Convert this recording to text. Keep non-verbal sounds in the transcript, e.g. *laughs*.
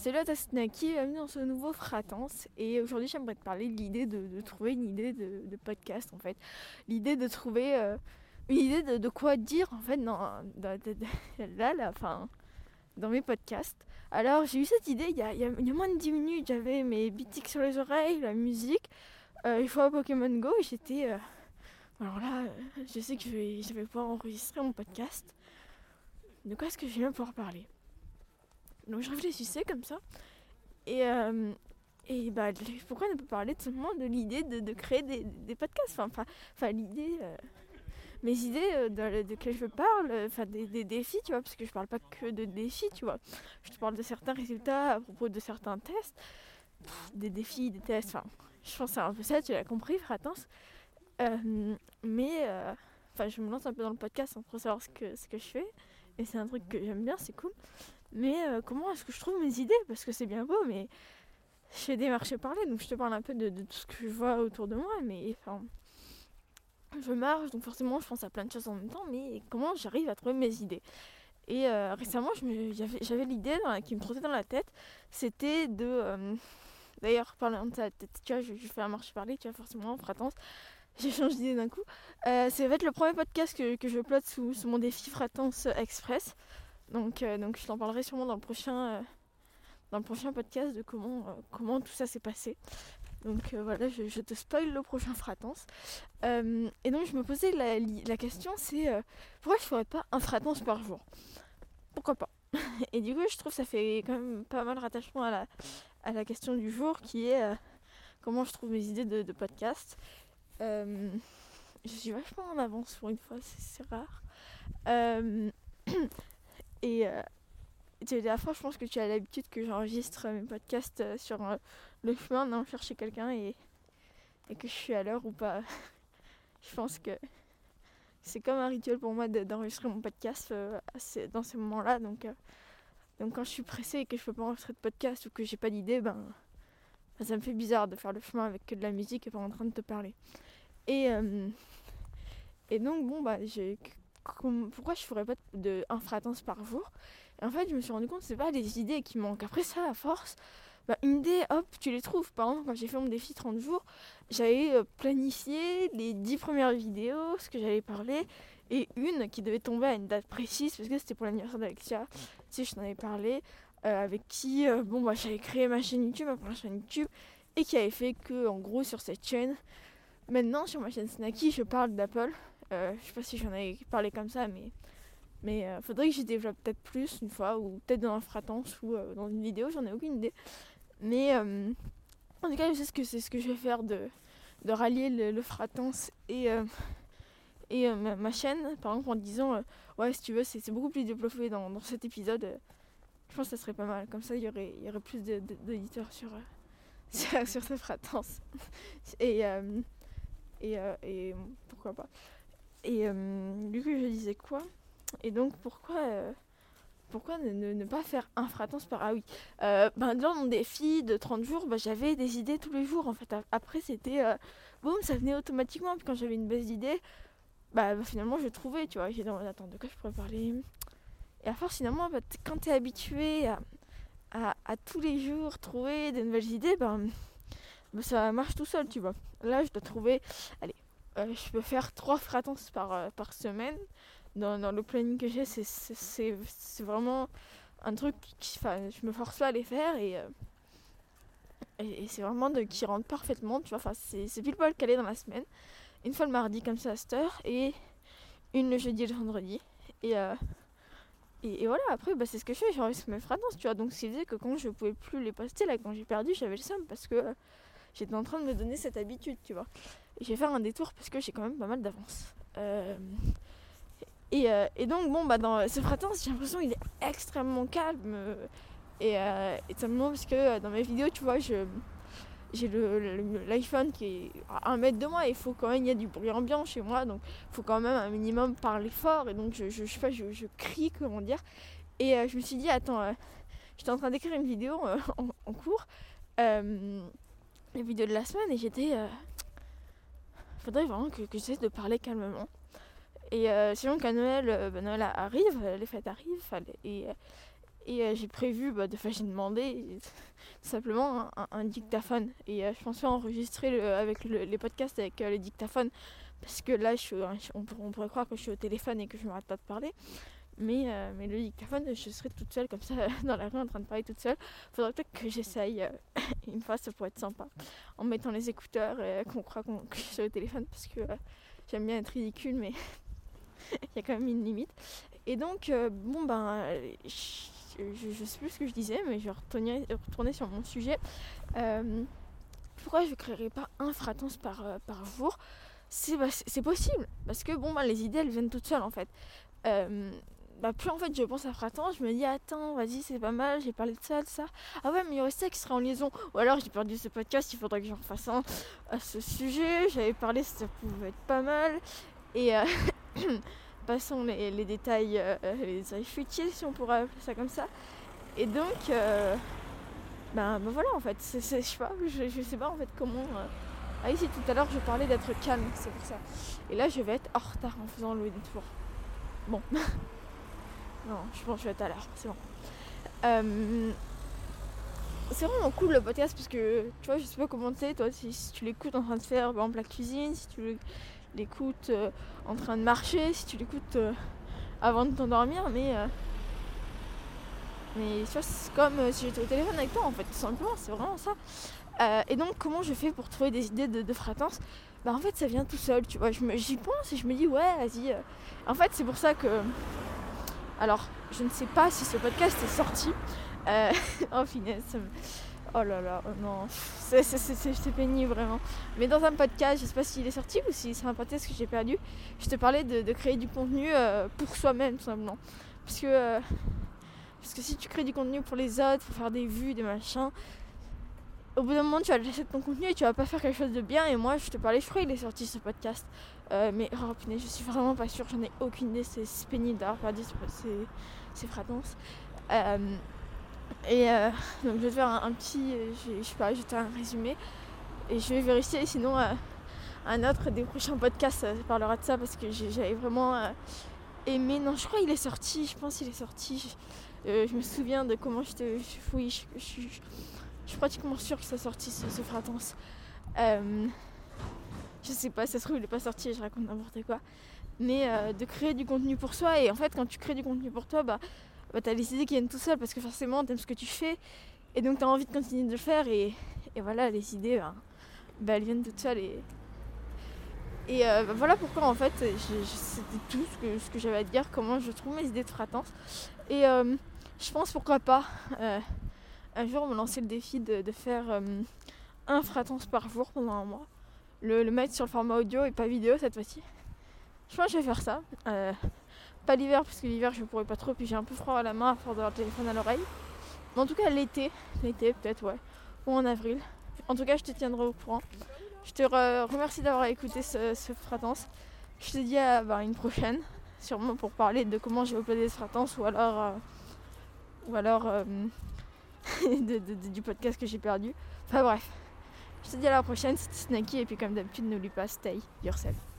Salut à Tasnaki, bienvenue dans ce nouveau Fratance. Et aujourd'hui, j'aimerais te parler de l'idée de, trouver une idée de, podcast en fait. L'idée de trouver euh, une idée de, quoi dire en fait dans, *laughs* là, là, enfin, dans mes podcasts. Alors, j'ai eu cette idée il y a, y a, moins de 10 minutes. J'avais mes bitiques sur les oreilles, la musique. Euh, il faut à Pokémon Go et j'étais. Euh, alors là, je sais que je vais, je vais pouvoir enregistrer mon podcast. De quoi est-ce que je vais pouvoir parler? Donc je réfléchissais comme ça. Et, euh, et bah, *laughs* pourquoi ne pas parler tout simplement de l'idée de, créer des, des, podcasts? Enfin, l'idée. Euh, mes idées euh, de, de je parle, enfin des, des, défis, tu vois, parce que je parle pas que de défis, tu vois. Je te parle de certains résultats à propos de certains tests, des défis, des tests, enfin, je pense que c'est un peu ça, tu l'as compris, Fratance. mais, enfin, je me lance un peu dans le podcast sans trop savoir ce que, ce que je fais. Et c'est un truc que j'aime bien, c'est cool. Mais euh, comment est-ce que je trouve mes idées? Parce que c'est bien beau, mais je fais des marchés parler, donc je te parle un peu de, tout ce que je vois autour de moi. Mais enfin, je marche, donc forcément je pense à plein de choses en même temps, mais comment j'arrive à trouver mes idées? Et euh, récemment, j'avais l'idée qui me trottait dans la tête, c'était de... Euh, d'ailleurs, parlant de ça, tu vois, je, fais un marché parler, tu vois, forcément, en fratance *laughs* j'ai changé d'idée d'un coup. C'est va être le premier podcast que, je upload sous, sous, mon défi Fratance Express. Donc, euh, donc je t'en parlerai sûrement dans le prochain, euh, dans le prochain podcast de comment, euh, comment tout ça s'est passé. Donc voilà, je, te spoil le prochain Fratance. et donc je me posais la, la question, c'est pourquoi je ferais pas un Fratance par jour? Pourquoi pas? *laughs* Et du coup, je trouve que ça fait quand même pas mal rattachement à la, à la question du jour qui est comment je trouve mes idées de, podcast. Je suis vachement en avance pour une fois, c'est rare. *clears throat* Euh, et euh, la fois, je pense que tu as l'habitude que j'enregistre mes podcasts euh, sur le chemin d'en chercher quelqu'un et, que je suis à l'heure ou pas. *laughs* je pense que c'est comme un rituel pour moi d'enregistrer mon podcast dans ces moments-là. Donc, donc quand je suis pressée et que je peux pas enregistrer de podcast ou que j'ai pas d'idée, ben ça me fait bizarre de faire le chemin avec que de la musique et pas en train de te parler. Et, euh, et donc, bon, bah, j'ai. Pourquoi je ferais pas de un fratance par jour? Et en fait, je me suis rendu compte que c'est pas des idées qui manquent. Après ça, à force, bah, une idée, hop, tu les trouves. Par exemple, quand j'ai fait mon défi 30 jours, j'avais euh, planifié les 10 premières vidéos, ce que j'allais parler, et une qui devait tomber à une date précise, parce que c'était pour l'anniversaire d'Alexia. Tu sais, je t'en avais parlé. Euh, avec qui euh, bon bah j'avais créé ma chaîne YouTube, ma première chaîne YouTube, et qui avait fait que en gros sur cette chaîne, maintenant sur ma chaîne Snacky, je parle d'Apple. Euh, je sais pas si j'en avais parlé comme ça, mais mais faudrait que j'y développe peut-être plus une fois, ou peut-être dans un fratance ou dans une vidéo, j'en ai aucune idée. Mais en tout cas, je sais ce que c'est ce que je vais faire de, de rallier le, fratance et et ma, chaîne, par exemple en disant ouais si tu veux c'est beaucoup plus développé dans, dans cet épisode je pense que ça serait pas mal. Comme ça, il y aurait, y aurait plus d'auditeurs sur, euh, *laughs* sur, sur cette fratance. et, euh, et, euh, et pourquoi pas. Et du coup, je disais quoi? Et donc, pourquoi pourquoi ne, pas faire un fratance par ah oui ben dans mon défi de 30 jours bah, j'avais des idées tous les jours en fait. Après c'était boum ça venait automatiquement. Puis quand j'avais une baisse d'idées bah, finalement je trouvais tu vois. Attends de quoi je pourrais parler? Et à force, finalement, quand tu es habitué à, à, tous les jours trouver de nouvelles idées, ben, bah, ça marche tout seul, tu vois. Là, je dois trouver. Allez, euh, je peux faire trois fréquences par, euh, par semaine. Dans, dans, le planning que j'ai, c'est vraiment un truc qui. Je me force pas à les faire et. Euh, et, c'est vraiment de, qui rentre parfaitement, tu vois. Enfin, c'est pile poil calé dans la semaine. Une fois le mardi, comme ça, à cette heure. Et une le jeudi et le vendredi. Et. Et, voilà, après, bah, c'est ce que je fais, j'enregistre mes fragrances, tu vois. Donc, ce qui faisait que quand je pouvais plus les poster, là, quand j'ai perdu, j'avais le seum parce que euh, j'étais en train de me donner cette habitude, tu vois. Et j'ai fait un détour parce que j'ai quand même pas mal d'avance. Euh, et, euh, et, donc, bon, bah, dans ce fratance, j'ai l'impression qu'il est extrêmement calme. et, et simplement parce que dans mes vidéos, tu vois, je j'ai l'iPhone le, qui est à un mètre de moi il faut quand même il y a du bruit ambiant chez moi donc il faut quand même un minimum parler fort et donc je, je, je sais pas je, je, crie comment dire et euh, je me suis dit attends euh, j'étais en train d'écrire une vidéo euh, en, cours la vidéo de la semaine et j'étais faudrait vraiment que, j'essaie de parler calmement et sinon quand Noël, bah, Noël arrive les fêtes arrivent et Et euh, j'ai prévu, bah, de, j'ai demandé simplement un, dictaphone. Et je pense pas enregistrer le, avec les podcasts avec les dictaphones. Parce que là, je on, pourrait croire que je suis au téléphone et que je m'arrête pas de parler. Mais, euh, mais le dictaphone, je serais toute seule comme ça *laughs* dans la rue en train de parler toute seule. Faudrait peut-être que j'essaye euh, *laughs* une fois, ça pourrait être sympa. En mettant les écouteurs et qu'on croit qu'on, que je suis au téléphone parce que euh, j'aime bien être ridicule, mais *laughs* il y a quand même une limite. Et donc, bon ben, je, sais plus ce que je disais, mais je vais retourner, sur mon sujet. pourquoi je ne créerais pas un fratance par, par jour? C'est possible parce que bon bah les idées elles viennent toutes seules en fait bah, plus en fait je pense à Fratan, je me dis attends, vas-y, c'est pas mal, j'ai parlé de ça, de ça. Ah ouais, mais il y aurait ça qui serait en liaison. Ou alors j'ai perdu ce podcast, il faudrait que j'en fasse un à ce sujet. J'avais parlé, ça pouvait être pas mal. Et euh, *coughs* passons les, les détails, euh, les détails futiles, si on pourrait appeler ça comme ça. Et donc, euh, ben, voilà en fait, je sais pas, je, je, sais pas en fait comment. Ah ici tout à l'heure je parlais d'être calme, c'est pour ça. Et là je vais être en retard en faisant le détour. Bon. *laughs* Non, je pense que je vais être à l'heure, c'est bon. Euh, c'est vraiment cool le podcast parce que tu vois, je sais pas comment c'est, toi, si, tu l'écoutes en train de faire par exemple cuisine, si tu l'écoutes euh, en train de marcher, si tu l'écoutes euh, avant de t'endormir, mais. mais tu vois, c'est comme si j'étais au téléphone avec toi en fait, tout simplement, c'est vraiment ça. et donc, comment je fais pour trouver des idées de, de Bah, en fait, ça vient tout seul, tu vois. J'y pense et je me dis, ouais, vas-y. En fait, c'est pour ça que alors, je ne sais pas si ce podcast est sorti. Euh, *laughs* oh, finesse. Oh là là, oh non. C'est pénible vraiment. Mais dans un podcast, je ne sais pas s'il est sorti ou si c'est un podcast que j'ai perdu. Je te parlais de, créer du contenu euh, pour soi-même, tout simplement. Parce que, euh, parce que si tu crées du contenu pour les autres, pour faire des vues, des machins, au bout d'un moment, tu vas laisser ton contenu et tu vas pas faire quelque chose de bien. Et moi, je te parlais, je crois qu'il est sorti ce podcast. Euh, mais oh je suis vraiment pas sûre, j'en ai aucune idée. C'est pénible d'avoir perdu ces fréquences. Euh, et euh, donc, je vais faire un, petit. Je, sais pas, je un résumé. Et je vais vérifier, sinon, un autre des prochains podcasts parlera de ça parce que j'avais vraiment aimé. Non, je crois qu'il est sorti, je pense qu'il est sorti. Je, me souviens de comment j'étais. Oui, je, je, je suis pratiquement sûre que ça sorti ce, fratance. Euh, je sais pas, ça se trouve il est pas sorti et je raconte n'importe quoi. Mais euh, de créer du contenu pour soi et en fait quand tu crées du contenu pour toi, bah, bah t'as les idées qui viennent tout seul parce que forcément t'aimes ce que tu fais et donc t'as envie de continuer de le faire et, voilà les idées bah, elles viennent toutes seules et, et euh, bah, voilà pourquoi en fait c'était tout ce que, ce que j'avais à dire, comment je trouve mes idées de fratance. Et je pense pourquoi pas un jour me lancer le défi de, faire euh, un fratance par jour pendant un mois. Le, mettre sur le format audio et pas vidéo cette fois-ci. Je pense que je vais faire ça. Euh, pas l'hiver parce que l'hiver je pourrais pas trop puis j'ai un peu froid à la main à force d'avoir le téléphone à l'oreille. Mais en tout cas l'été, l'été peut-être ouais, ou en avril. En tout cas je te tiendrai au courant. Je te remercie d'avoir écouté ce, ce, fratance. Je te dis à bah, une prochaine, sûrement pour parler de comment j'ai uploadé ce fratance ou alors, euh, ou alors *laughs* du podcast que j'ai perdu. Enfin bref. Je te dis à la prochaine, c'était Snacky et puis comme d'habitude n'oublie pas, stay yourself.